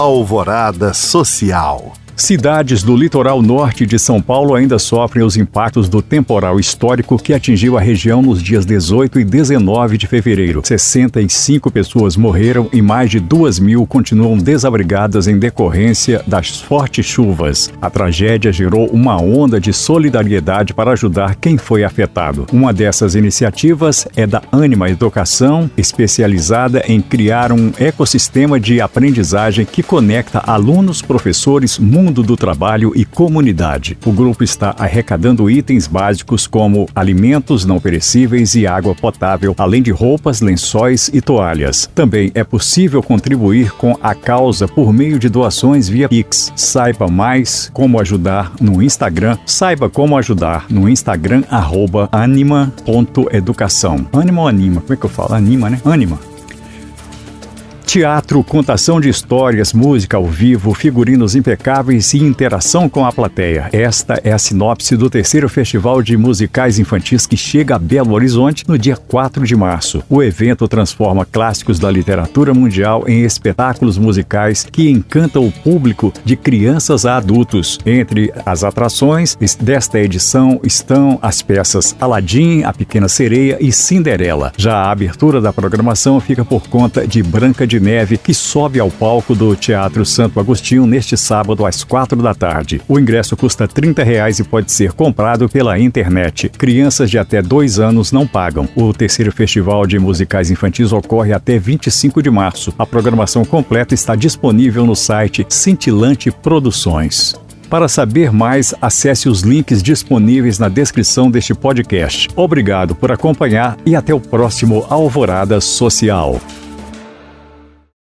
Alvorada Social. Cidades do litoral norte de São Paulo ainda sofrem os impactos do temporal histórico que atingiu a região nos dias 18 e 19 de fevereiro. 65 pessoas morreram e mais de 2 mil continuam desabrigadas em decorrência das fortes chuvas. A tragédia gerou uma onda de solidariedade para ajudar quem foi afetado. Uma dessas iniciativas é da Anima Educação, especializada em criar um ecossistema de aprendizagem que conecta alunos, professores, mundo mundo do trabalho e comunidade. O grupo está arrecadando itens básicos como alimentos não perecíveis e água potável, além de roupas, lençóis e toalhas. Também é possível contribuir com a causa por meio de doações via Pix. Saiba mais como ajudar no Instagram. Saiba como ajudar no Instagram anima.educação. Anima ou anima? Como é que eu falo? Anima, né? Anima. Teatro, contação de histórias, música ao vivo, figurinos impecáveis e interação com a plateia. Esta é a sinopse do terceiro Festival de Musicais Infantis que chega a Belo Horizonte no dia 4 de março. O evento transforma clássicos da literatura mundial em espetáculos musicais que encantam o público de crianças a adultos. Entre as atrações desta edição estão as peças Aladim, A Pequena Sereia e Cinderela. Já a abertura da programação fica por conta de Branca de Neve, que sobe ao palco do Teatro Santo Agostinho neste sábado às quatro da tarde. O ingresso custa 30 reais e pode ser comprado pela internet. Crianças de até dois anos não pagam. O terceiro Festival de Musicais Infantis ocorre até 25 de março. A programação completa está disponível no site Cintilante Produções. Para saber mais, acesse os links disponíveis na descrição deste podcast. Obrigado por acompanhar e até o próximo Alvorada Social.